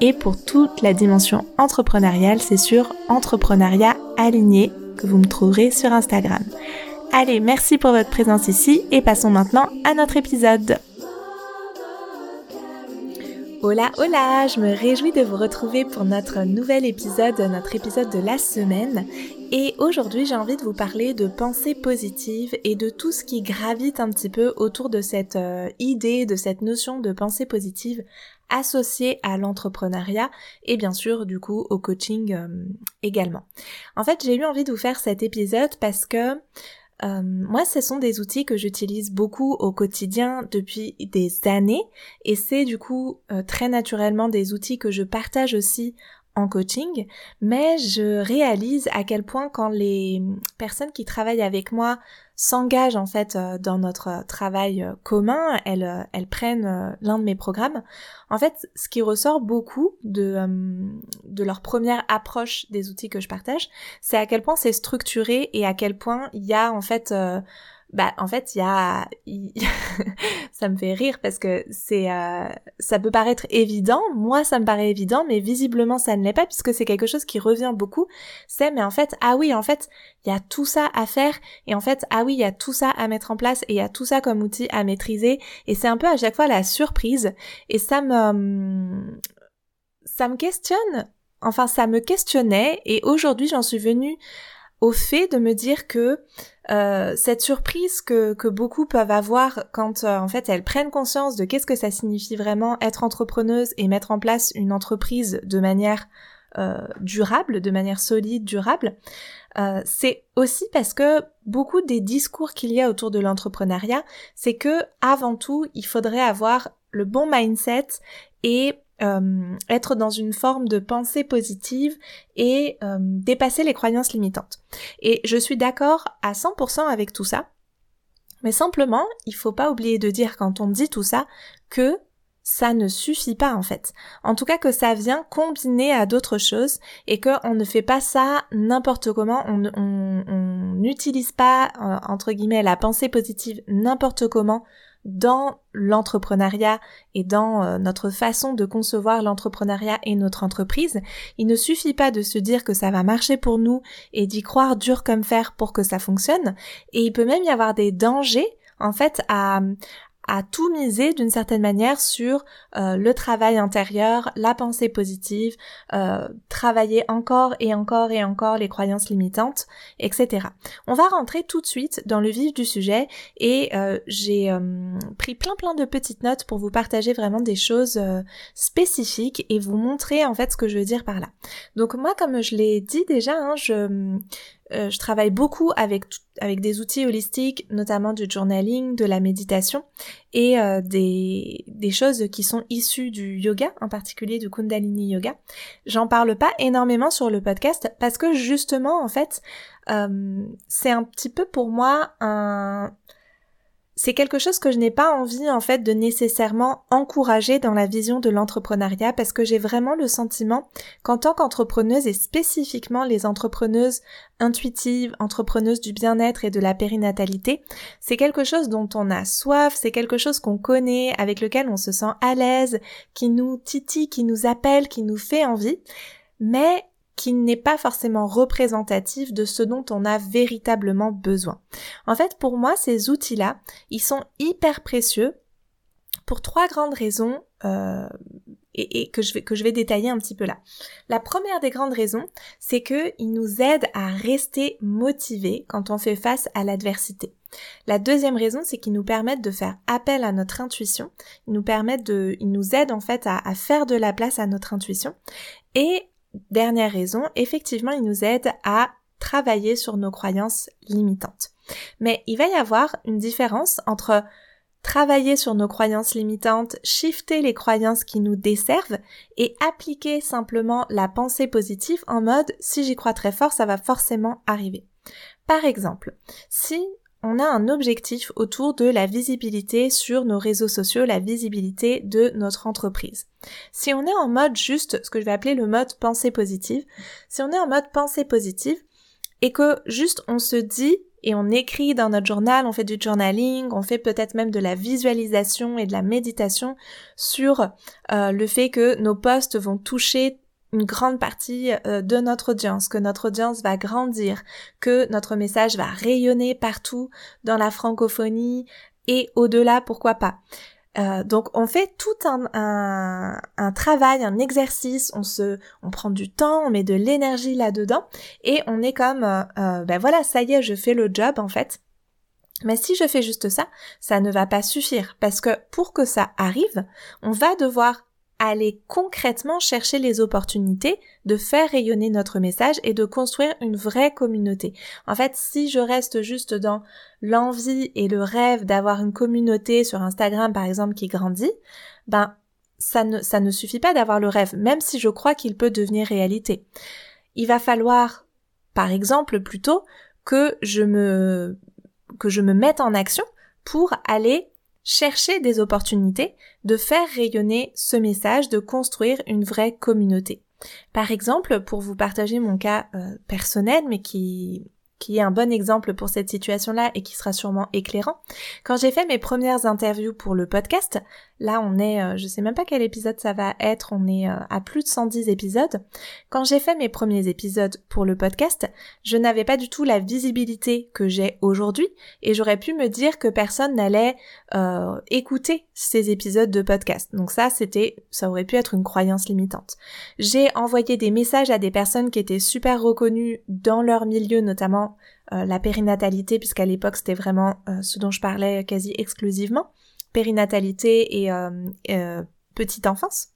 et pour toute la dimension entrepreneuriale, c'est sur Entrepreneuriat Aligné que vous me trouverez sur Instagram. Allez, merci pour votre présence ici et passons maintenant à notre épisode. Hola, hola, je me réjouis de vous retrouver pour notre nouvel épisode, notre épisode de la semaine. Et aujourd'hui, j'ai envie de vous parler de pensée positive et de tout ce qui gravite un petit peu autour de cette euh, idée, de cette notion de pensée positive associée à l'entrepreneuriat et bien sûr du coup au coaching euh, également. En fait, j'ai eu envie de vous faire cet épisode parce que euh, moi, ce sont des outils que j'utilise beaucoup au quotidien depuis des années et c'est du coup euh, très naturellement des outils que je partage aussi en coaching, mais je réalise à quel point quand les personnes qui travaillent avec moi s'engagent en fait euh, dans notre travail euh, commun, elles, euh, elles prennent l'un de mes programmes. En fait, ce qui ressort beaucoup de, de leur première approche des outils que je partage, c'est à quel point c'est structuré et à quel point il y a en fait bah en fait il y a ça me fait rire parce que c'est euh, ça peut paraître évident. Moi ça me paraît évident mais visiblement ça ne l'est pas puisque c'est quelque chose qui revient beaucoup. C'est mais en fait ah oui en fait il y a tout ça à faire et en fait ah oui il y a tout ça à mettre en place et il y a tout ça comme outil à maîtriser et c'est un peu à chaque fois la surprise. Et ça me ça me questionne enfin ça me questionnait et aujourd'hui j'en suis venue au fait de me dire que euh, cette surprise que, que beaucoup peuvent avoir quand euh, en fait elles prennent conscience de qu'est-ce que ça signifie vraiment être entrepreneuse et mettre en place une entreprise de manière euh, durable, de manière solide, durable, c'est aussi parce que beaucoup des discours qu'il y a autour de l'entrepreneuriat, c'est que avant tout, il faudrait avoir le bon mindset et euh, être dans une forme de pensée positive et euh, dépasser les croyances limitantes. Et je suis d'accord à 100% avec tout ça, mais simplement, il faut pas oublier de dire quand on dit tout ça que ça ne suffit pas en fait. En tout cas que ça vient combiner à d'autres choses et qu'on ne fait pas ça n'importe comment, on n'utilise pas euh, entre guillemets la pensée positive n'importe comment dans l'entrepreneuriat et dans euh, notre façon de concevoir l'entrepreneuriat et notre entreprise, il ne suffit pas de se dire que ça va marcher pour nous et d'y croire dur comme fer pour que ça fonctionne, et il peut même y avoir des dangers en fait à, à tout miser d'une certaine manière sur euh, le travail intérieur, la pensée positive, euh, travailler encore et encore et encore les croyances limitantes, etc. On va rentrer tout de suite dans le vif du sujet et euh, j'ai pris plein plein de petites notes pour vous partager vraiment des choses spécifiques et vous montrer en fait ce que je veux dire par là. Donc moi comme je l'ai dit déjà, hein, je euh, je travaille beaucoup avec, avec des outils holistiques, notamment du journaling, de la méditation et euh, des, des choses qui sont issues du yoga, en particulier du Kundalini Yoga. J'en parle pas énormément sur le podcast parce que justement, en fait, euh, c'est un petit peu pour moi un c'est quelque chose que je n'ai pas envie en fait de nécessairement encourager dans la vision de l'entrepreneuriat parce que j'ai vraiment le sentiment qu'en tant qu'entrepreneuse et spécifiquement les entrepreneuses intuitives, entrepreneuses du bien-être et de la périnatalité, c'est quelque chose dont on a soif, c'est quelque chose qu'on connaît, avec lequel on se sent à l'aise, qui nous titille, qui nous appelle, qui nous fait envie, mais qui n'est pas forcément représentatif de ce dont on a véritablement besoin. En fait, pour moi, ces outils-là, ils sont hyper précieux pour trois grandes raisons euh, et, que, je vais, détailler un petit peu là. La première des grandes raisons, c'est qu'ils nous aident à rester motivés quand on fait face à l'adversité. La deuxième raison, c'est qu'ils nous permettent de faire appel à notre intuition. Ils nous permettent de, ils nous aident en fait à, à faire de la place à notre intuition. Et Dernière raison, effectivement, il nous aide à travailler sur nos croyances limitantes. Mais il va y avoir une différence entre travailler sur nos croyances limitantes, shifter les croyances qui nous desservent et appliquer simplement la pensée positive en mode si j'y crois très fort, ça va forcément arriver. Par exemple, si on a un objectif autour de la visibilité sur nos réseaux sociaux, la visibilité de notre entreprise. Si on est en mode juste ce que je vais appeler le mode pensée positive, si on est en mode pensée positive et que juste on se dit et on écrit dans notre journal, on fait du journaling, on fait peut-être même de la visualisation et de la méditation sur euh, le fait que nos posts vont toucher une grande partie euh, de notre audience, que notre audience va grandir, que notre message va rayonner partout dans la francophonie et au-delà, pourquoi pas. Euh, donc on fait tout un, un, travail, un exercice, on se, on prend du temps, on met de l'énergie là-dedans et on est comme, euh, euh, ben voilà, ça y est, je fais le job en fait. Mais si je fais juste ça, ça ne va pas suffire parce que pour que ça arrive, on va devoir aller concrètement chercher les opportunités de faire rayonner notre message et de construire une vraie communauté. En fait, si je reste juste dans l'envie et le rêve d'avoir une communauté sur Instagram par exemple qui grandit, ben ça ne, suffit pas d'avoir le rêve, même si je crois qu'il peut devenir réalité. Il va falloir, par exemple, plutôt que je me, que je me mette en action pour aller chercher des opportunités de faire rayonner ce message, de construire une vraie communauté. Par exemple, pour vous partager mon cas euh, personnel, mais qui qui est un bon exemple pour cette situation-là et qui sera sûrement éclairant. Quand j'ai fait mes premières interviews pour le podcast, là on est, euh, je sais même pas quel épisode ça va être, on est euh, à plus de 110 épisodes. Quand j'ai fait mes premiers épisodes pour le podcast, je n'avais pas du tout la visibilité que j'ai aujourd'hui et j'aurais pu me dire que personne n'allait euh, écouter ces épisodes de podcast. Donc ça, c'était, ça aurait pu être une croyance limitante. J'ai envoyé des messages à des personnes qui étaient super reconnues dans leur milieu, notamment euh, la périnatalité, puisqu'à l'époque c'était vraiment euh, ce dont je parlais quasi exclusivement, périnatalité et euh, petite enfance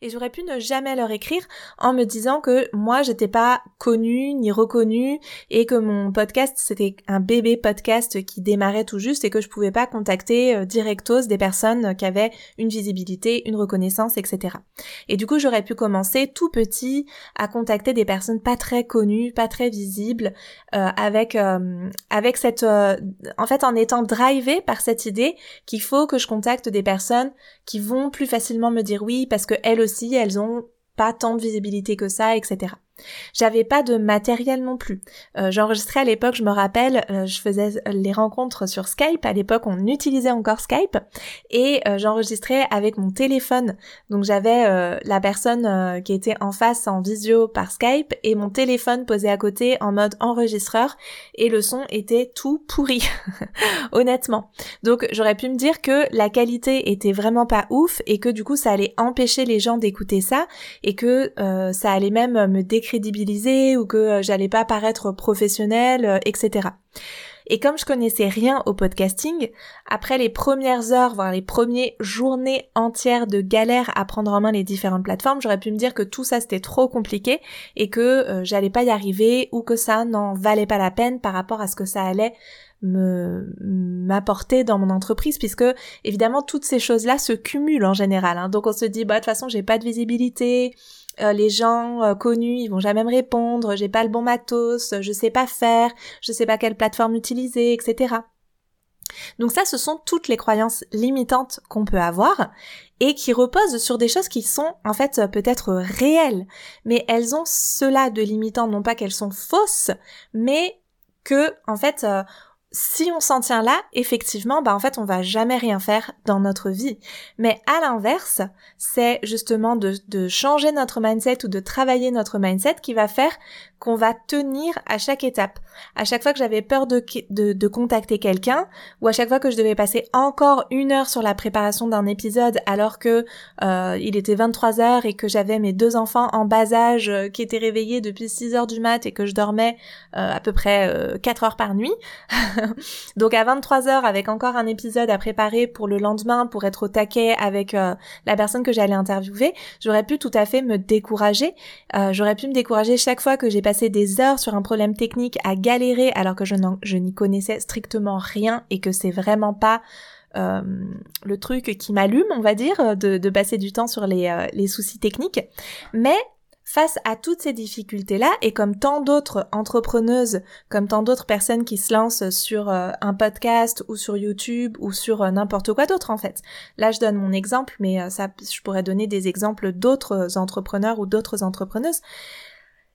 et j'aurais pu ne jamais leur écrire en me disant que moi j'étais pas connue ni reconnue et que mon podcast c'était un bébé podcast qui démarrait tout juste et que je pouvais pas contacter euh, directos des personnes qui avaient une visibilité, une reconnaissance, etc. Et du coup j'aurais pu commencer tout petit à contacter des personnes pas très connues, pas très visibles, euh, avec euh, avec cette en fait en étant drivé par cette idée qu'il faut que je contacte des personnes qui vont plus facilement me dire oui parce que elles aussi elles ont pas tant de visibilité que ça, etc. J'avais pas de matériel non plus. Euh, j'enregistrais à l'époque, je me rappelle, euh, je faisais les rencontres sur Skype. À l'époque, on utilisait encore Skype et euh, j'enregistrais avec mon téléphone. Donc j'avais la personne qui était en face en visio par Skype et mon téléphone posé à côté en mode enregistreur et le son était tout pourri, honnêtement. Donc j'aurais pu me dire que la qualité était vraiment pas ouf et que du coup ça allait empêcher les gens d'écouter ça et que ça allait même me décrire crédibiliser ou que euh, j'allais pas paraître professionnelle, euh, etc. Et comme je connaissais rien au podcasting, après les premières heures, voire les premières journées entières de galère à prendre en main les différentes plateformes, j'aurais pu me dire que tout ça c'était trop compliqué et que euh, j'allais pas y arriver ou que ça n'en valait pas la peine par rapport à ce que ça allait me m'apporter dans mon entreprise puisque évidemment toutes ces choses là se cumulent en général hein. donc on se dit bah de toute façon j'ai pas de visibilité euh, les gens euh, connus, ils vont jamais me répondre, j'ai pas le bon matos, je sais pas faire, je sais pas quelle plateforme utiliser, etc. Donc ça, ce sont toutes les croyances limitantes qu'on peut avoir et qui reposent sur des choses qui sont en fait peut-être réelles, mais elles ont cela de limitant, non pas qu'elles sont fausses, mais que en fait euh, si on s'en tient là, effectivement, bah en fait, on va jamais rien faire dans notre vie. Mais à l'inverse, c'est justement de, de changer notre mindset ou de travailler notre mindset qui va faire qu'on va tenir à chaque étape. À chaque fois que j'avais peur de, de, contacter quelqu'un, ou à chaque fois que je devais passer encore une heure sur la préparation d'un épisode alors que euh, il était 23 heures et que j'avais mes deux enfants en bas âge euh, qui étaient réveillés depuis 6 heures du mat et que je dormais euh, à peu près 4 heures par nuit, Donc à 23h avec encore un épisode à préparer pour le lendemain pour être au taquet avec euh, la personne que j'allais interviewer, j'aurais pu tout à fait me décourager. Euh, j'aurais pu me décourager chaque fois que j'ai des heures sur un problème technique à galérer alors que je n'y connaissais strictement rien et que c'est vraiment pas euh, le truc qui m'allume, on va dire, de, passer du temps sur les, les soucis techniques. Mais Face à toutes ces difficultés-là, et comme tant d'autres entrepreneuses, comme tant d'autres personnes qui se lancent sur euh, un podcast ou sur YouTube ou sur euh, n'importe quoi d'autre en fait. Là, je donne mon exemple, mais euh, ça, je pourrais donner des exemples d'autres entrepreneurs ou d'autres entrepreneuses.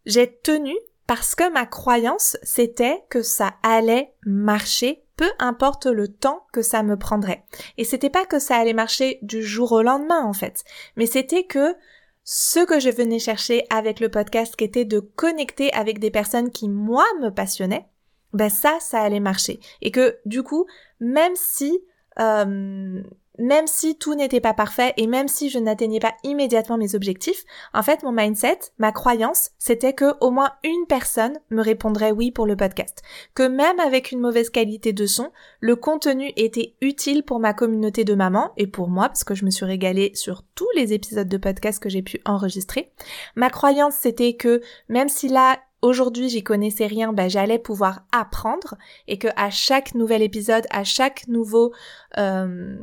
J'ai tenu parce que ma croyance, c'était que ça allait marcher peu importe le temps que ça me prendrait. Et c'était pas que ça allait marcher du jour au lendemain en fait, mais c'était que ce que je venais chercher avec le podcast qui était de connecter avec des personnes qui moi me passionnaient, ben ça, ça allait marcher. Et que du coup, même si euh, même si tout n'était pas parfait et même si je n'atteignais pas immédiatement mes objectifs, en fait, mon mindset, ma croyance, c'était que au moins une personne me répondrait oui pour le podcast. Que même avec une mauvaise qualité de son, le contenu était utile pour ma communauté de mamans et pour moi parce que je me suis régalée sur tous les épisodes de podcast que j'ai pu enregistrer. Ma croyance, c'était que même si là, aujourd'hui j'y connaissais rien, ben j'allais pouvoir apprendre et que à chaque nouvel épisode, à chaque nouveau euh,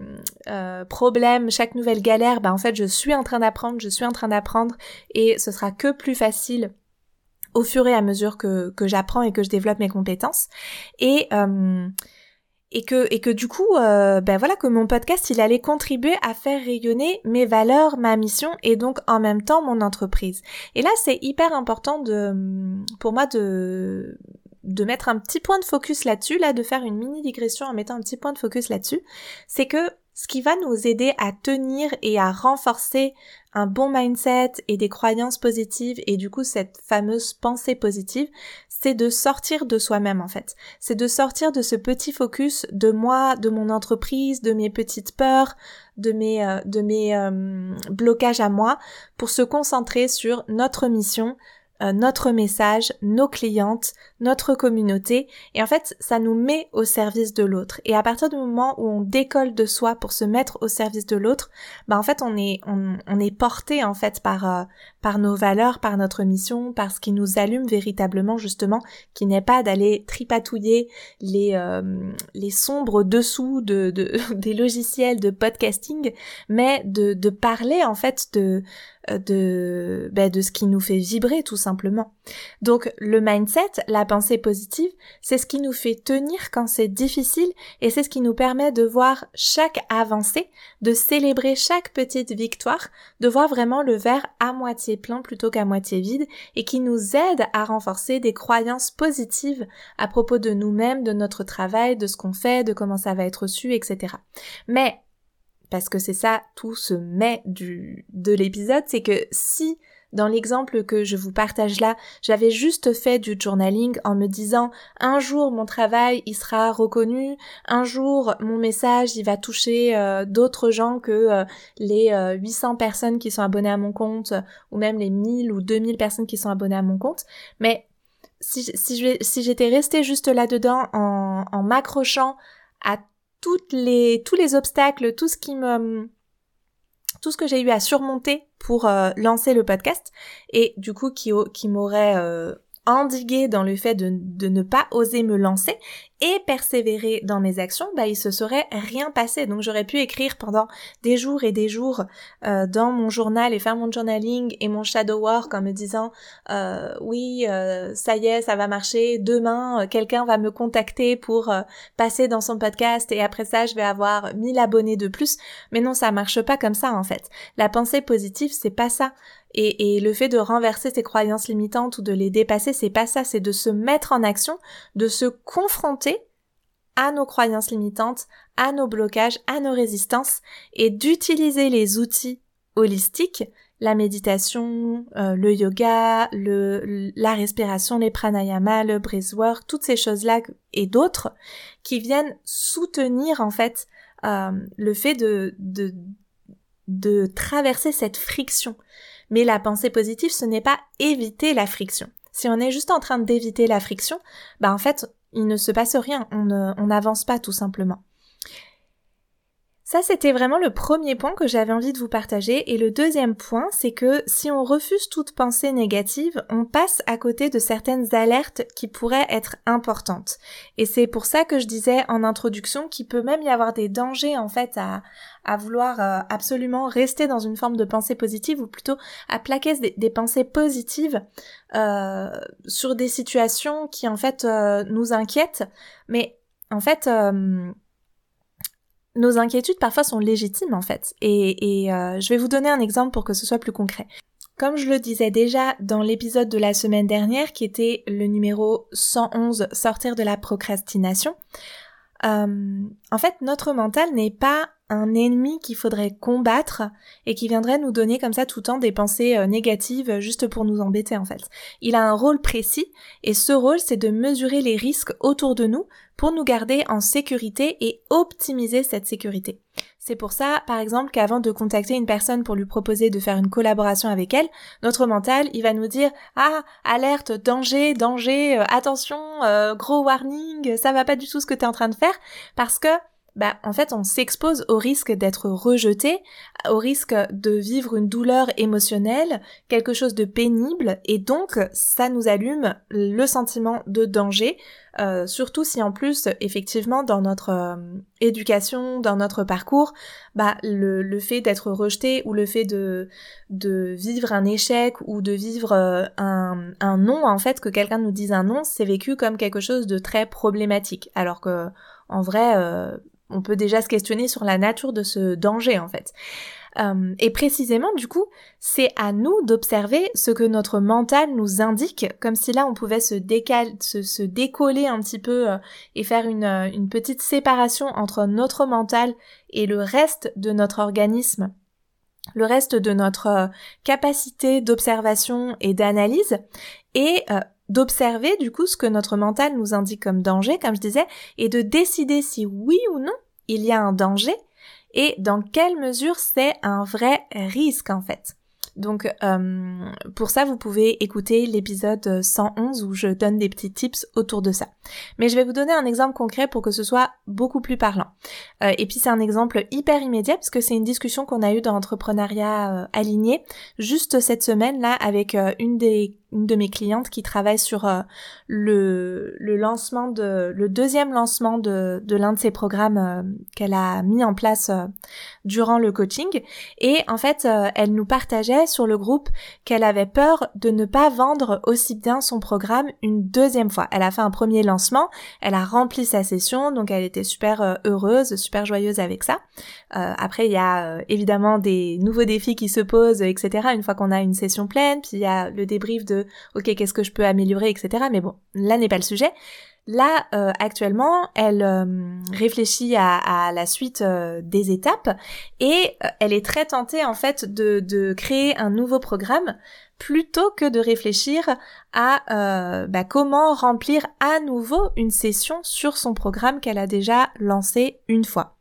euh, problème, chaque nouvelle galère, ben en fait je suis en train d'apprendre, je suis en train d'apprendre et ce sera que plus facile au fur et à mesure que, que j'apprends et que je développe mes compétences. Et euh, et que et que du coup euh, ben voilà que mon podcast il allait contribuer à faire rayonner mes valeurs, ma mission et donc en même temps mon entreprise. Et là c'est hyper important de pour moi de de mettre un petit point de focus là-dessus, là de faire une mini digression en mettant un petit point de focus là-dessus, c'est que ce qui va nous aider à tenir et à renforcer un bon mindset et des croyances positives et du coup cette fameuse pensée positive, c'est de sortir de soi-même en fait. C'est de sortir de ce petit focus de moi, de mon entreprise, de mes petites peurs, de mes euh, de mes euh, blocages à moi pour se concentrer sur notre mission, euh, notre message, nos clientes, notre communauté. Et en fait, ça nous met au service de l'autre. Et à partir du moment où on décolle de soi pour se mettre au service de l'autre, bah en fait, on est on, est porté en fait par euh, par nos valeurs, par notre mission, par ce qui nous allume véritablement justement, qui n'est pas d'aller tripatouiller les euh, les sombres dessous de, de des logiciels de podcasting, mais de de parler en fait de de, ben, de ce qui nous fait vibrer tout simplement. Donc le mindset, la pensée positive, c'est ce qui nous fait tenir quand c'est difficile et c'est ce qui nous permet de voir chaque avancée, de célébrer chaque petite victoire, de voir vraiment le verre à moitié plein plutôt qu'à moitié vide et qui nous aide à renforcer des croyances positives à propos de nous-mêmes, de notre travail, de ce qu'on fait, de comment ça va être reçu, etc. Mais parce que c'est ça tout ce mais du de l'épisode, c'est que si dans l'exemple que je vous partage là, j'avais juste fait du journaling en me disant un jour mon travail il sera reconnu, un jour mon message il va toucher euh, d'autres gens que euh, les 800 euh, personnes qui sont abonnées à mon compte ou même les 1000 ou 2000 personnes qui sont abonnées à mon compte, mais si, j'étais restée juste là-dedans en, en m'accrochant à toutes les, tous les obstacles, tout ce qui me, tout ce que j'ai eu à surmonter pour euh, lancer le podcast et du coup qui, m'aurait euh, endigué dans le fait de, de, ne pas oser me lancer et persévérer dans mes actions, bah il se serait rien passé. Donc j'aurais pu écrire pendant des jours et des jours euh, dans mon journal et faire mon journaling et mon shadow work en me disant euh, oui euh, ça y est ça va marcher. Demain quelqu'un va me contacter pour passer dans son podcast et après ça je vais avoir 1000 abonnés de plus. Mais non ça marche pas comme ça en fait. La pensée positive c'est pas ça. Et, et, le fait de renverser ses croyances limitantes ou de les dépasser, c'est pas ça, c'est de se mettre en action, de se confronter à nos croyances limitantes, à nos blocages, à nos résistances, et d'utiliser les outils holistiques, la méditation, euh, le yoga, le, la respiration, les pranayama, le breathwork, toutes ces choses-là et d'autres qui viennent soutenir en fait euh, le fait de, de, de traverser cette friction. Mais la pensée positive, ce n'est pas éviter la friction. Si on est juste en train d'éviter la friction, bah en fait, il ne se passe rien, on n'avance pas tout simplement. Ça, c'était vraiment le premier point que j'avais envie de vous partager. Et le deuxième point, c'est que si on refuse toute pensée négative, on passe à côté de certaines alertes qui pourraient être importantes. Et c'est pour ça que je disais en introduction qu'il peut même y avoir des dangers, en fait, à, vouloir euh, absolument rester dans une forme de pensée positive ou plutôt à plaquer des, pensées positives euh, sur des situations qui en fait euh, nous inquiètent mais en fait nos inquiétudes parfois sont légitimes en fait. Et, euh, je vais vous donner un exemple pour que ce soit plus concret. Comme je le disais déjà dans l'épisode de la semaine dernière, qui était le numéro 111, sortir de la procrastination, euh, en fait, notre mental n'est pas un ennemi qu'il faudrait combattre et qui viendrait nous donner comme ça tout le temps des pensées euh, négatives juste pour nous embêter en fait. Il a un rôle précis et ce rôle c'est de mesurer les risques autour de nous pour nous garder en sécurité et optimiser cette sécurité. C'est pour ça, par exemple, qu'avant de contacter une personne pour lui proposer de faire une collaboration avec elle, notre mental, il va nous dire ah alerte, danger, danger, euh, attention, euh, gros warning, ça va pas du tout ce que tu es en train de faire, parce que bah en fait on s'expose au risque d'être rejeté, au risque de vivre une douleur émotionnelle, quelque chose de pénible et donc ça nous allume le sentiment de danger, euh, surtout si en plus effectivement dans notre euh, éducation, dans notre parcours, bah le, fait d'être rejeté ou le fait de de vivre un échec ou de vivre euh, un, un non en fait que quelqu'un nous dise un non, c'est vécu comme quelque chose de très problématique. Alors que en vrai, on peut déjà se questionner sur la nature de ce danger en fait. Euh, et précisément, du coup, c'est à nous d'observer ce que notre mental nous indique, comme si là on pouvait se, se, décoller un petit peu euh, et faire une, euh, une petite séparation entre notre mental et le reste de notre organisme le reste de notre capacité d'observation et d'analyse et d'observer du coup ce que notre mental nous indique comme danger, comme je disais, et de décider si oui ou non il y a un danger et dans quelle mesure c'est un vrai risque en fait. Donc euh, pour ça, vous pouvez écouter l'épisode 111 où je donne des petits tips autour de ça. Mais je vais vous donner un exemple concret pour que ce soit beaucoup plus parlant. Euh, et puis c'est un exemple hyper immédiat parce que c'est une discussion qu'on a eue dans l'entrepreneuriat euh, aligné juste cette semaine là avec une des une de mes clientes qui travaille sur euh, le, le lancement de le deuxième lancement de, de l'un de ses programmes euh, qu'elle a mis en place euh, durant le coaching et en fait elle nous partageait sur le groupe qu'elle avait peur de ne pas vendre aussi bien son programme une deuxième fois. Elle a fait un premier lancement, elle a rempli sa session donc elle était super heureuse, super joyeuse avec ça. après il y a évidemment des nouveaux défis qui se posent etc. Une fois qu'on a une session pleine, puis il y a le débrief de ok qu'est-ce que je peux améliorer etc. Mais bon là n'est pas le sujet. Là, euh, actuellement, elle euh, réfléchit à, la suite euh, des étapes et elle est très tentée en fait de, créer un nouveau programme plutôt que de réfléchir à bah, comment remplir à nouveau une session sur son programme qu'elle a déjà lancé une fois.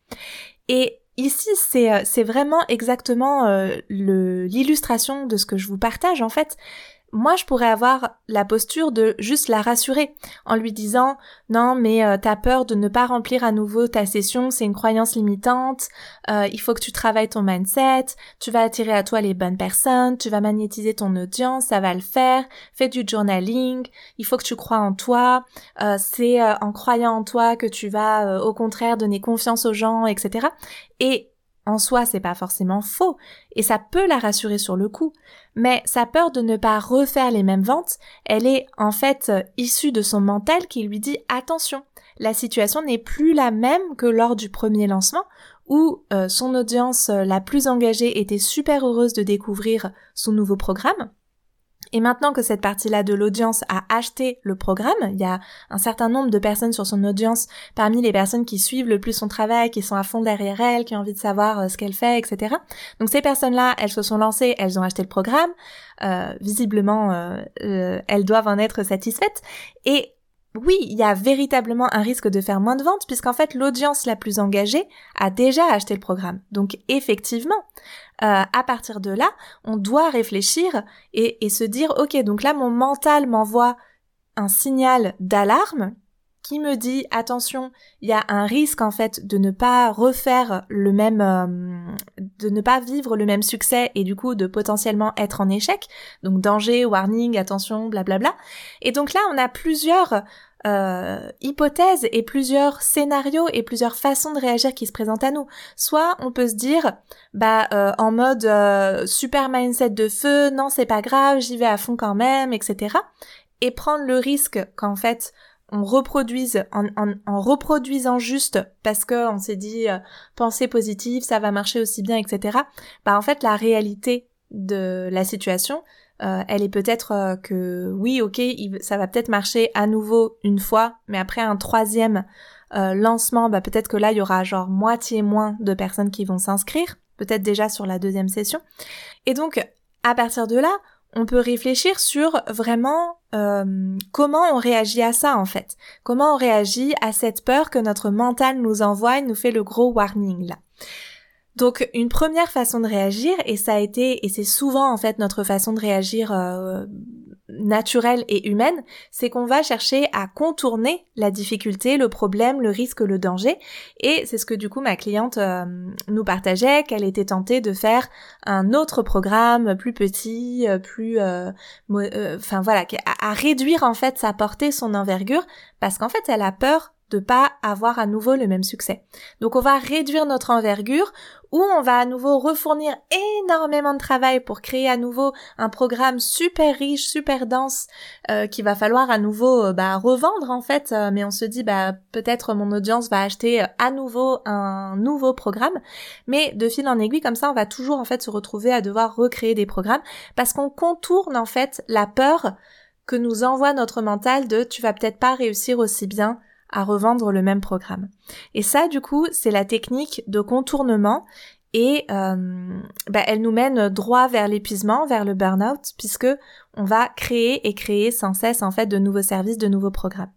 Et ici, c'est vraiment exactement l'illustration de ce que je vous partage en fait moi je pourrais avoir la posture de juste la rassurer en lui disant non mais euh, t'as peur de ne pas remplir à nouveau ta session, c'est une croyance limitante, euh, il faut que tu travailles ton mindset, tu vas attirer à toi les bonnes personnes, tu vas magnétiser ton audience, ça va le faire, fais du journaling, il faut que tu crois en toi, euh, c'est en croyant en toi que tu vas au contraire donner confiance aux gens, etc. Et en soi, c'est pas forcément faux, et ça peut la rassurer sur le coup, mais sa peur de ne pas refaire les mêmes ventes, elle est en fait euh, issue de son mental qui lui dit attention, la situation n'est plus la même que lors du premier lancement, où euh, son audience euh, la plus engagée était super heureuse de découvrir son nouveau programme, et maintenant que cette partie-là de l'audience a acheté le programme, il y a un certain nombre de personnes sur son audience, parmi les personnes qui suivent le plus son travail, qui sont à fond derrière elle, qui ont envie de savoir euh, ce qu'elle fait, etc. Donc ces personnes-là, elles se sont lancées, elles ont acheté le programme. Euh, visiblement, euh, elles doivent en être satisfaites. Et oui, il y a véritablement un risque de faire moins de ventes puisqu'en fait l'audience la plus engagée a déjà acheté le programme. Donc effectivement, euh, à partir de là, on doit réfléchir et, se dire ok donc là mon mental m'envoie un signal d'alarme qui me dit attention, il y a un risque en fait de ne pas refaire le même, euh, de ne pas vivre le même succès et du coup de potentiellement être en échec. Donc danger, warning, attention, blablabla. Et donc là, on a plusieurs euh, hypothèses et plusieurs scénarios et plusieurs façons de réagir qui se présentent à nous. Soit on peut se dire, bah euh, en mode euh, super mindset de feu, non c'est pas grave, j'y vais à fond quand même, etc. Et prendre le risque qu'en fait on reproduise en, en, reproduisant juste parce que on s'est dit pensée positive, ça va marcher aussi bien, etc. Bah en fait la réalité de la situation, euh, elle est peut-être euh, que oui, ok, ça va peut-être marcher à nouveau une fois, mais après un troisième euh, lancement, bah peut-être que là il y aura genre moitié moins de personnes qui vont s'inscrire, peut-être déjà sur la deuxième session. Et donc à partir de là, on peut réfléchir sur vraiment comment on réagit à ça en fait, comment on réagit à cette peur que notre mental nous envoie, il nous fait le gros warning là. Donc une première façon de réagir, et ça a été, et c'est souvent en fait notre façon de réagir euh, naturelle et humaine, c'est qu'on va chercher à contourner la difficulté, le problème, le risque, le danger. Et c'est ce que du coup ma cliente euh, nous partageait, qu'elle était tentée de faire un autre programme plus petit, euh, plus, enfin voilà, à réduire en fait sa portée, son envergure, parce qu'en fait elle a peur de pas avoir à nouveau le même succès. Donc on va réduire notre envergure ou on va à nouveau refournir énormément de travail pour créer à nouveau un programme super riche, super dense euh, qu'il va falloir à nouveau euh, bah, revendre en fait. Euh, mais on se dit bah peut-être mon audience va acheter à nouveau un nouveau programme. Mais de fil en aiguille comme ça, on va toujours en fait se retrouver à devoir recréer des programmes parce qu'on contourne en fait la peur que nous envoie notre mental de tu vas peut-être pas réussir aussi bien à revendre le même programme. Et ça, du coup, c'est la technique de contournement et euh, bah, elle nous mène droit vers l'épuisement, vers le burn-out, puisque on va créer et créer sans cesse en fait de nouveaux services, de nouveaux programmes.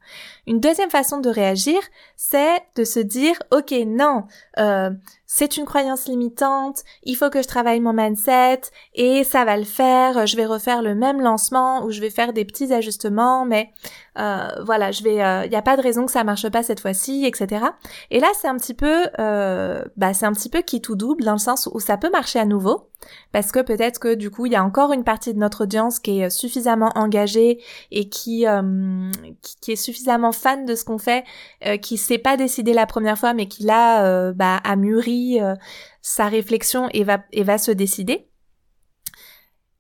Une deuxième façon de réagir, c'est de se dire ok non, euh, c'est une croyance limitante, il faut que je travaille mon mindset et ça va le faire, je vais refaire le même lancement ou je vais faire des petits ajustements, mais euh, voilà, je vais, il euh, n'y a pas de raison que ça marche pas cette fois-ci, etc. Et là c'est un petit peu, euh, bah c'est un petit peu qui tout double dans le sens où ça peut marcher à nouveau, parce que peut-être que du coup il y a encore une partie de notre audience qui est suffisamment engagée et qui, qui, est suffisamment fan de ce qu'on fait, qui s'est pas décidé la première fois mais qui là bah, a mûri euh, sa réflexion et va, et va se décider.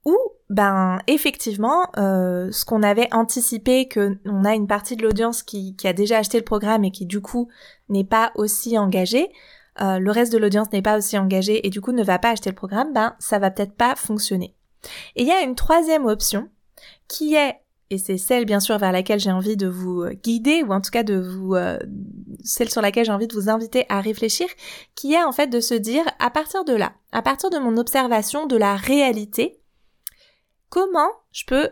Ou, ben, effectivement, euh, ce qu'on avait anticipé que on a une partie de l'audience qui, qui, a déjà acheté le programme et qui du coup n'est pas aussi engagée, euh, le reste de l'audience n'est pas aussi engagée et du coup ne va pas acheter le programme, ben ça va peut-être pas fonctionner. Et il y a une troisième option qui est et c'est celle bien sûr vers laquelle j'ai envie de vous euh, guider, ou en tout cas de vous, euh, celle sur laquelle j'ai envie de vous inviter à réfléchir, qui est en fait de se dire, à partir de là, à partir de mon observation de la réalité, comment je peux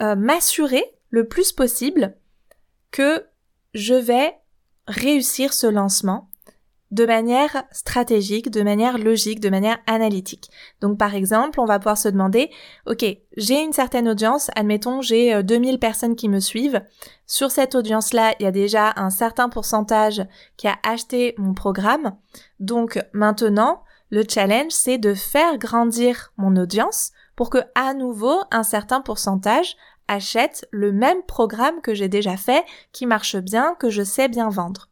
euh, m'assurer le plus possible que je vais réussir ce lancement de manière stratégique, de manière logique, de manière analytique. Donc par exemple, on va pouvoir se demander, ok, j'ai une certaine audience, admettons j'ai 2000 euh, personnes qui me suivent. Sur cette audience-là, il y a déjà un certain pourcentage qui a acheté mon programme. Donc maintenant, le challenge, c'est de faire grandir mon audience pour que à nouveau un certain pourcentage achète le même programme que j'ai déjà fait, qui marche bien, que je sais bien vendre.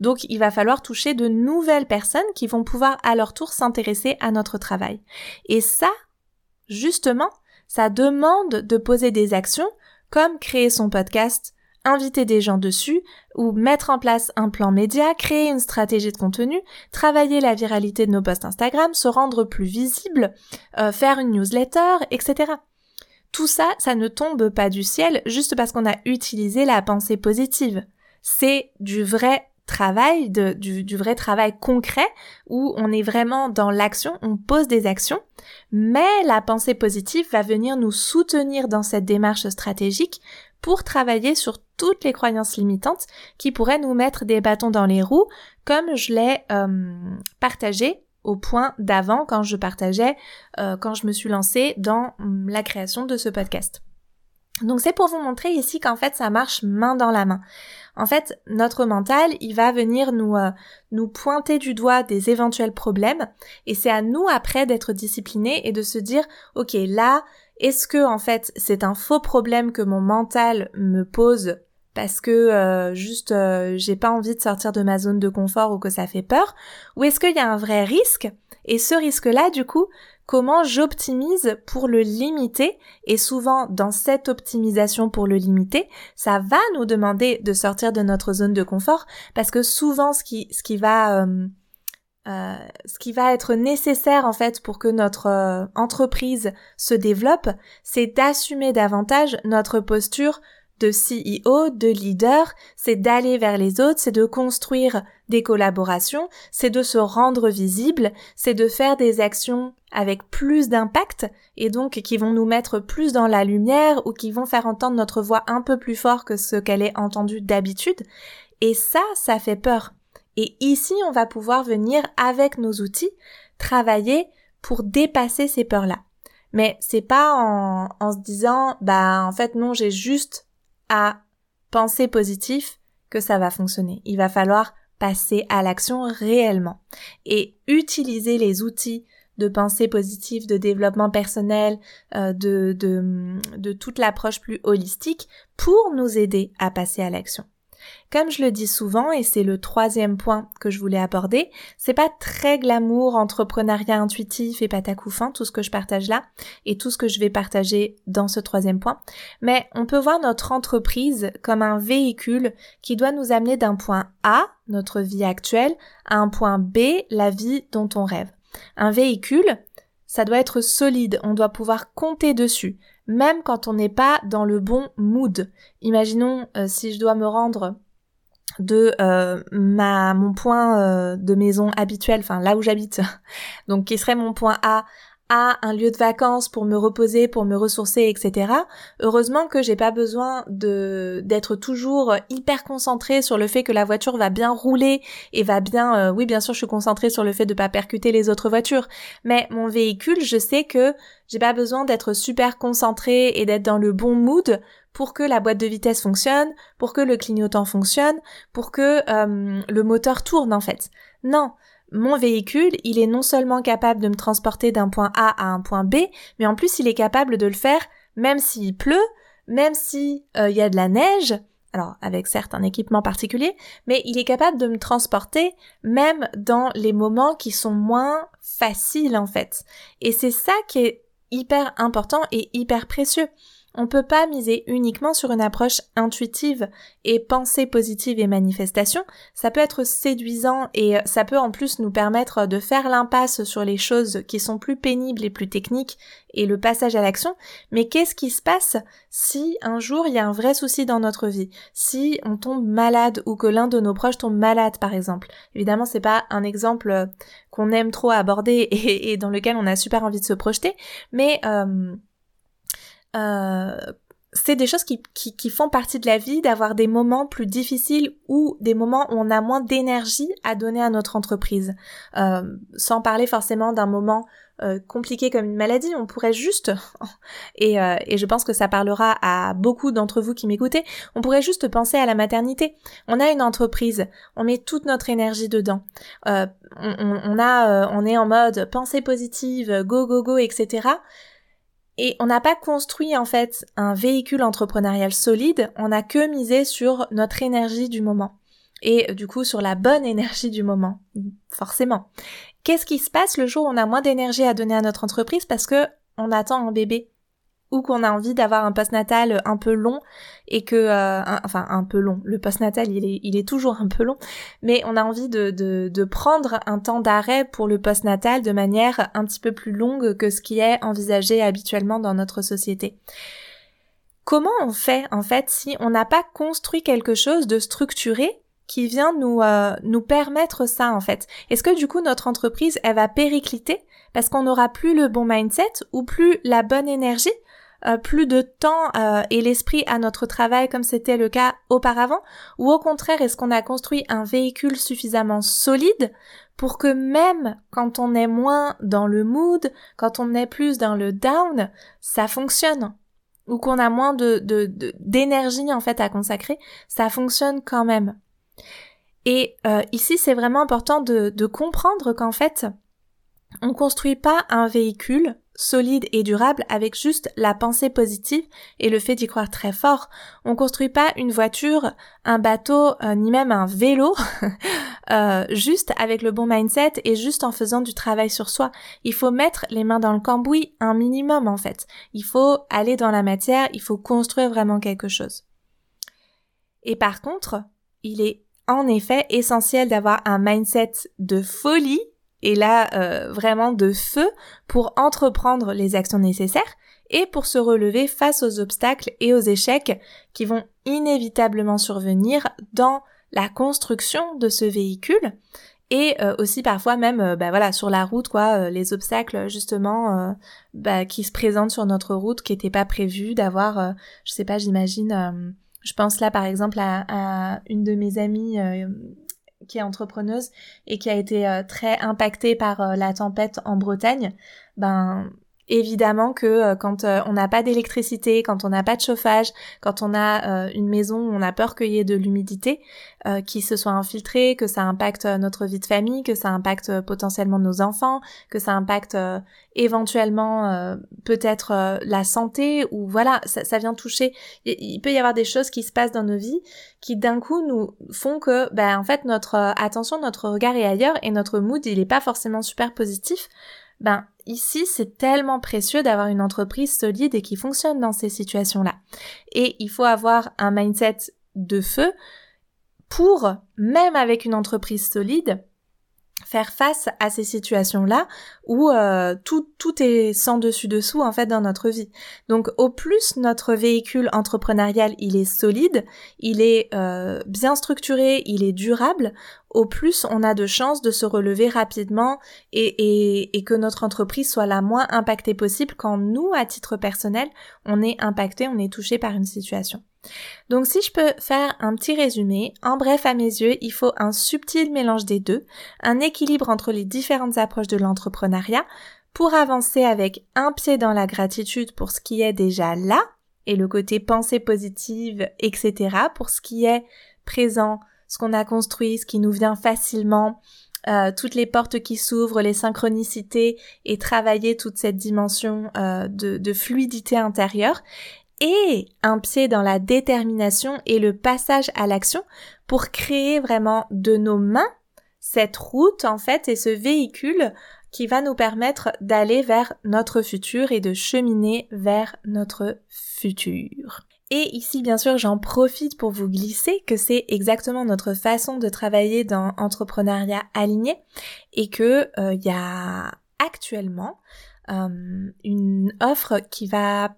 Donc il va falloir toucher de nouvelles personnes qui vont pouvoir à leur tour s'intéresser à notre travail. Et ça, justement, ça demande de poser des actions comme créer son podcast, inviter des gens dessus, ou mettre en place un plan média, créer une stratégie de contenu, travailler la viralité de nos posts Instagram, se rendre plus visible, euh, faire une newsletter, etc. Tout ça, ça ne tombe pas du ciel juste parce qu'on a utilisé la pensée positive. C'est du vrai travail, du, vrai travail concret où on est vraiment dans l'action, on pose des actions, mais la pensée positive va venir nous soutenir dans cette démarche stratégique pour travailler sur toutes les croyances limitantes qui pourraient nous mettre des bâtons dans les roues, comme je l'ai euh, partagé au point d'avant quand je partageais, euh, quand je me suis lancée dans hum, la création de ce podcast. Donc c'est pour vous montrer ici qu'en fait ça marche main dans la main. En fait, notre mental, il va venir nous euh, nous pointer du doigt des éventuels problèmes et c'est à nous après d'être disciplinés et de se dire OK, là, est-ce que en fait, c'est un faux problème que mon mental me pose parce que euh, juste euh, j'ai pas envie de sortir de ma zone de confort ou que ça fait peur? Ou est-ce qu'il y a un vrai risque et ce risque-là du coup comment j'optimise pour le limiter. Et souvent dans cette optimisation pour le limiter, ça va nous demander de sortir de notre zone de confort. Parce que souvent ce qui ce qui va euh, euh, ce qui va être nécessaire en fait pour que notre euh, entreprise se développe, c'est d'assumer davantage notre posture de CEO, de leader, c'est d'aller vers les autres, c'est de construire des collaborations, c'est de se rendre visible, c'est de faire des actions avec plus d'impact et donc qui vont nous mettre plus dans la lumière ou qui vont faire entendre notre voix un peu plus fort que ce qu'elle est entendue d'habitude. Et ça, ça fait peur. Et ici, on va pouvoir venir avec nos outils travailler pour dépasser ces peurs-là. Mais c'est pas en, en se disant, bah, en fait, non, j'ai juste à penser positif que ça va fonctionner. Il va falloir passer à l'action réellement et utiliser les outils de pensée positive, de développement personnel, euh, de, de, de toute l'approche plus holistique pour nous aider à passer à l'action. Comme je le dis souvent, et c'est le troisième point que je voulais aborder, c'est pas très glamour, entrepreneuriat intuitif et patacoufin, tout ce que je partage là, et tout ce que je vais partager dans ce troisième point, mais on peut voir notre entreprise comme un véhicule qui doit nous amener d'un point A, notre vie actuelle, à un point B, la vie dont on rêve. Un véhicule, ça doit être solide, on doit pouvoir compter dessus, même quand on n'est pas dans le bon mood. Imaginons euh, si je dois me rendre de euh, ma mon point euh, de maison habituel, enfin là où j'habite, donc qui serait mon point A à un lieu de vacances pour me reposer, pour me ressourcer, etc. Heureusement que j'ai pas besoin de d'être toujours hyper concentrée sur le fait que la voiture va bien rouler et va bien. Euh, oui, bien sûr, je suis concentrée sur le fait de pas percuter les autres voitures, mais mon véhicule, je sais que j'ai pas besoin d'être super concentrée et d'être dans le bon mood pour que la boîte de vitesse fonctionne, pour que le clignotant fonctionne, pour que euh, le moteur tourne en fait. Non, mon véhicule, il est non seulement capable de me transporter d'un point A à un point B, mais en plus il est capable de le faire même s'il pleut, même s'il euh, y a de la neige, alors avec certes un équipement particulier, mais il est capable de me transporter même dans les moments qui sont moins faciles en fait. Et c'est ça qui est hyper important et hyper précieux. On ne peut pas miser uniquement sur une approche intuitive et pensée positive et manifestation. Ça peut être séduisant et ça peut en plus nous permettre de faire l'impasse sur les choses qui sont plus pénibles et plus techniques et le passage à l'action. Mais qu'est-ce qui se passe si un jour il y a un vrai souci dans notre vie? Si on tombe malade ou que l'un de nos proches tombe malade par exemple? Évidemment c'est pas un exemple qu'on aime trop aborder et, dans lequel on a super envie de se projeter, mais euh, euh, c'est des choses qui, qui, font partie de la vie, d'avoir des moments plus difficiles ou des moments où on a moins d'énergie à donner à notre entreprise. Euh, sans parler forcément d'un moment euh, compliqué comme une maladie, on pourrait juste, et, euh, et je pense que ça parlera à beaucoup d'entre vous qui m'écoutez, on pourrait juste penser à la maternité. On a une entreprise, on met toute notre énergie dedans. on, on, a, on est en mode pensée positive, go go go, etc. Et on n'a pas construit en fait un véhicule entrepreneurial solide, on n'a que misé sur notre énergie du moment. Et du coup sur la bonne énergie du moment, forcément. Qu'est-ce qui se passe le jour où on a moins d'énergie à donner à notre entreprise parce que on attend un bébé? Ou qu'on a envie d'avoir un postnatal un peu long et que euh, enfin un peu long. Le postnatal il est il est toujours un peu long. Mais on a envie de de, de prendre un temps d'arrêt pour le postnatal de manière un petit peu plus longue que ce qui est envisagé habituellement dans notre société. Comment on fait en fait si on n'a pas construit quelque chose de structuré qui vient nous euh, nous permettre ça en fait? Est-ce que du coup notre entreprise elle va péricliter parce qu'on n'aura plus le bon mindset ou plus la bonne énergie euh, plus de temps euh, et l'esprit à notre travail comme c'était le cas auparavant Ou au contraire, est-ce qu'on a construit un véhicule suffisamment solide pour que même quand on est moins dans le mood, quand on est plus dans le down, ça fonctionne? Ou qu'on a moins de, d'énergie en fait à consacrer, ça fonctionne quand même. Et euh, ici, c'est vraiment important de, de comprendre qu'en fait, on construit pas un véhicule solide et durable avec juste la pensée positive et le fait d'y croire très fort. On construit pas une voiture, un bateau, euh, ni même un vélo euh, juste avec le bon mindset et juste en faisant du travail sur soi. Il faut mettre les mains dans le cambouis un minimum en fait. Il faut aller dans la matière, il faut construire vraiment quelque chose. Et par contre, il est en effet essentiel d'avoir un mindset de folie et là euh, vraiment de feu pour entreprendre les actions nécessaires et pour se relever face aux obstacles et aux échecs qui vont inévitablement survenir dans la construction de ce véhicule et euh, aussi parfois même euh, bah voilà sur la route quoi les obstacles justement bah, qui se présentent sur notre route qui n'étaient pas prévus d'avoir je sais pas j'imagine je pense là par exemple à, à, une de mes amies qui est entrepreneuse et qui a été euh, très impactée par euh, la tempête en Bretagne, ben évidemment que euh, quand on n'a pas d'électricité, quand on n'a pas de chauffage, quand on a une maison où on a peur qu'il y ait de l'humidité qui se soit infiltrée, que ça impacte notre vie de famille, que ça impacte potentiellement nos enfants, que ça impacte éventuellement peut-être la santé ou voilà, ça, ça vient toucher. Il, peut y avoir des choses qui se passent dans nos vies qui d'un coup nous font que ben en fait notre euh, attention, notre regard est ailleurs et notre mood il est pas forcément super positif. Ben ici c'est tellement précieux d'avoir une entreprise solide et qui fonctionne dans ces situations-là. Et il faut avoir un mindset de feu pour, même avec une entreprise solide, faire face à ces situations-là où euh, tout, tout est sans dessus dessous en fait dans notre vie. Donc au plus notre véhicule entrepreneurial il est solide, il est euh, bien structuré, il est durable, au plus on a de chances de se relever rapidement et, et, et, que notre entreprise soit la moins impactée possible quand nous, à titre personnel, on est impacté, on est touché par une situation. Donc si je peux faire un petit résumé, en bref à mes yeux, il faut un subtil mélange des deux, un équilibre entre les différentes approches de l'entrepreneuriat pour avancer avec un pied dans la gratitude pour ce qui est déjà là et le côté pensée positive, etc. pour ce qui est présent, ce qu'on a construit, ce qui nous vient facilement, euh, toutes les portes qui s'ouvrent, les synchronicités et travailler toute cette dimension euh, de, de, fluidité intérieure et un pied dans la détermination et le passage à l'action pour créer vraiment de nos mains cette route en fait et ce véhicule qui va nous permettre d'aller vers notre futur et de cheminer vers notre futur. Et ici, bien sûr, j'en profite pour vous glisser que c'est exactement notre façon de travailler dans entrepreneuriat aligné et que euh, il y a actuellement euh, une offre qui va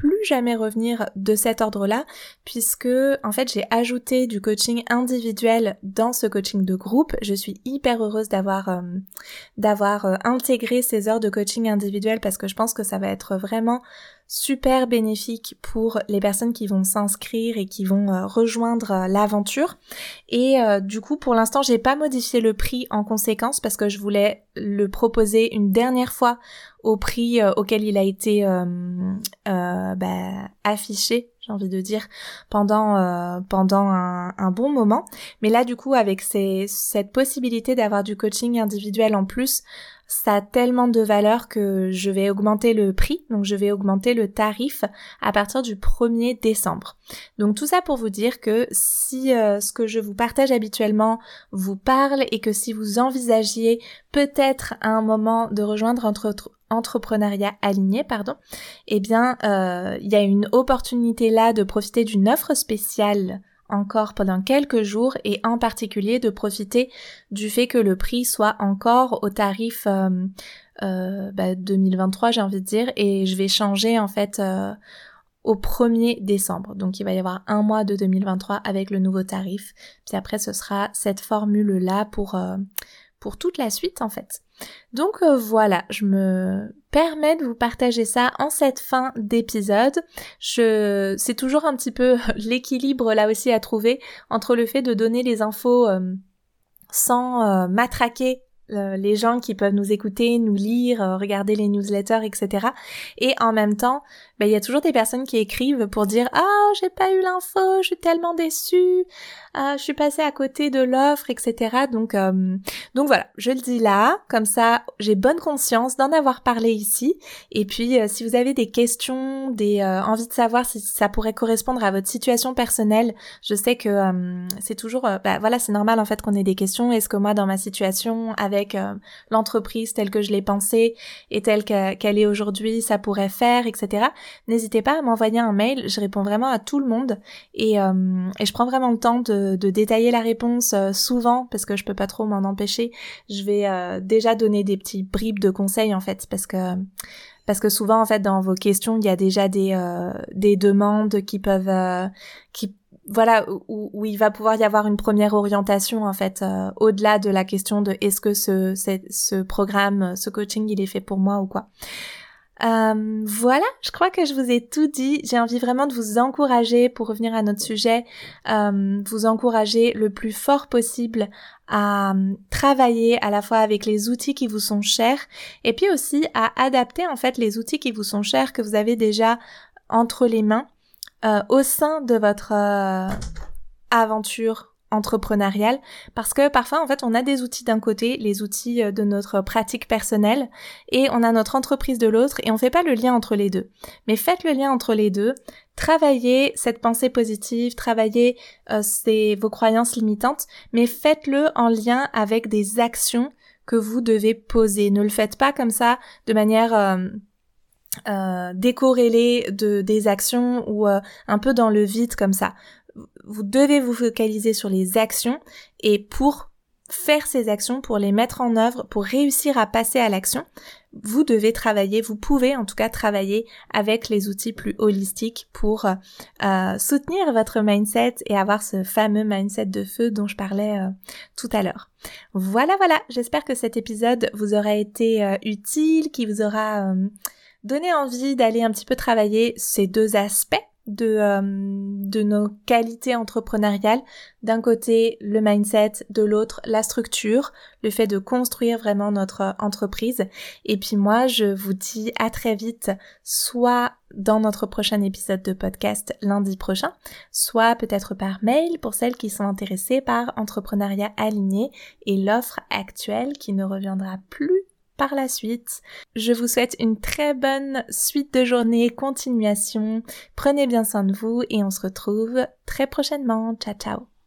plus jamais revenir de cet ordre-là puisque en fait j'ai ajouté du coaching individuel dans ce coaching de groupe. Je suis hyper heureuse d'avoir euh, d'avoir euh, intégré ces heures de coaching individuel parce que je pense que ça va être vraiment super bénéfique pour les personnes qui vont s'inscrire et qui vont euh, rejoindre euh, l'aventure. Et euh, du coup, pour l'instant, j'ai pas modifié le prix en conséquence parce que je voulais le proposer une dernière fois au prix auquel il a été bah, affiché j'ai envie de dire, pendant pendant un, bon moment. Mais là, du coup, avec cette possibilité d'avoir du coaching individuel en plus, ça a tellement de valeur que je vais augmenter le prix, donc je vais augmenter le tarif à partir du 1er décembre. Donc tout ça pour vous dire que si euh, ce que je vous partage habituellement vous parle et que si vous envisagiez peut-être à un moment de rejoindre entre entrepreneuriat aligné, pardon, eh bien, euh, il y a une opportunité là de profiter d'une offre spéciale encore pendant quelques jours et en particulier de profiter du fait que le prix soit encore au tarif euh, euh, bah, 2023 j'ai envie de dire et je vais changer en fait euh, au 1er décembre. Donc il va y avoir un mois de 2023 avec le nouveau tarif. Puis après ce sera cette formule là pour pour toute la suite en fait. Donc euh, voilà, je me permets de vous partager ça en cette fin d'épisode. C'est toujours un petit peu l'équilibre là aussi à trouver entre le fait de donner les infos euh, sans euh, matraquer les gens qui peuvent nous écouter, nous lire, euh, regarder les newsletters, etc. Et en même temps, ben, il y a toujours des personnes qui écrivent pour dire ah j'ai pas eu l'info, je suis tellement déçue, ah, je suis passée à côté de l'offre, etc. Donc euh, donc voilà, je le dis là, comme ça j'ai bonne conscience d'en avoir parlé ici. Et puis euh, si vous avez des questions, des euh, envies de savoir si ça pourrait correspondre à votre situation personnelle, je sais que c'est toujours bah, voilà c'est normal en fait qu'on ait des questions. Est-ce que moi dans ma situation avec l'entreprise telle que je l'ai pensée et telle qu'elle est aujourd'hui, ça pourrait faire, etc n'hésitez pas à m'envoyer un mail. Je réponds vraiment à tout le monde et, euh, je prends vraiment le temps de, détailler la réponse euh, souvent parce que je peux pas trop m'en empêcher. Je vais euh, déjà donner des petits bribes de conseils en fait parce que souvent en fait dans vos questions il y a déjà des des demandes qui peuvent voilà où, il va pouvoir y avoir une première orientation en fait au-delà de la question de est-ce que ce, ce programme ce coaching il est fait pour moi ou quoi euh, voilà, je crois que je vous ai tout dit. J'ai envie vraiment de vous encourager, pour revenir à notre sujet, euh, vous encourager le plus fort possible à euh, travailler à la fois avec les outils qui vous sont chers et puis aussi à adapter en fait les outils qui vous sont chers que vous avez déjà entre les mains au sein de votre aventure entrepreneurial parce que parfois en fait on a des outils d'un côté, les outils euh, de notre pratique personnelle et on a notre entreprise de l'autre et on fait pas le lien entre les deux. Mais faites le lien entre les deux, travaillez cette pensée positive, travaillez euh, vos croyances limitantes, mais faites-le en lien avec des actions que vous devez poser. Ne le faites pas comme ça de manière euh, euh décorrélée de des actions ou un peu dans le vide comme ça vous devez vous focaliser sur les actions et pour faire ces actions, pour les mettre en œuvre, pour réussir à passer à l'action, vous devez travailler, vous pouvez en tout cas travailler avec les outils plus holistiques pour euh, soutenir votre mindset et avoir ce fameux mindset de feu dont je parlais euh, tout à l'heure. Voilà, voilà, j'espère que cet épisode vous aura été euh, utile, qui vous aura donné envie d'aller un petit peu travailler ces deux aspects de, euh, de nos qualités entrepreneuriales. D'un côté, le mindset, de l'autre, la structure, le fait de construire vraiment notre entreprise. Et puis moi, je vous dis à très vite, soit dans notre prochain épisode de podcast lundi prochain, soit peut-être par mail pour celles qui sont intéressées par entrepreneuriat aligné et l'offre actuelle qui ne reviendra plus par la suite. Je vous souhaite une très bonne suite de journée, continuation. Prenez bien soin de vous et on se retrouve très prochainement. Ciao ciao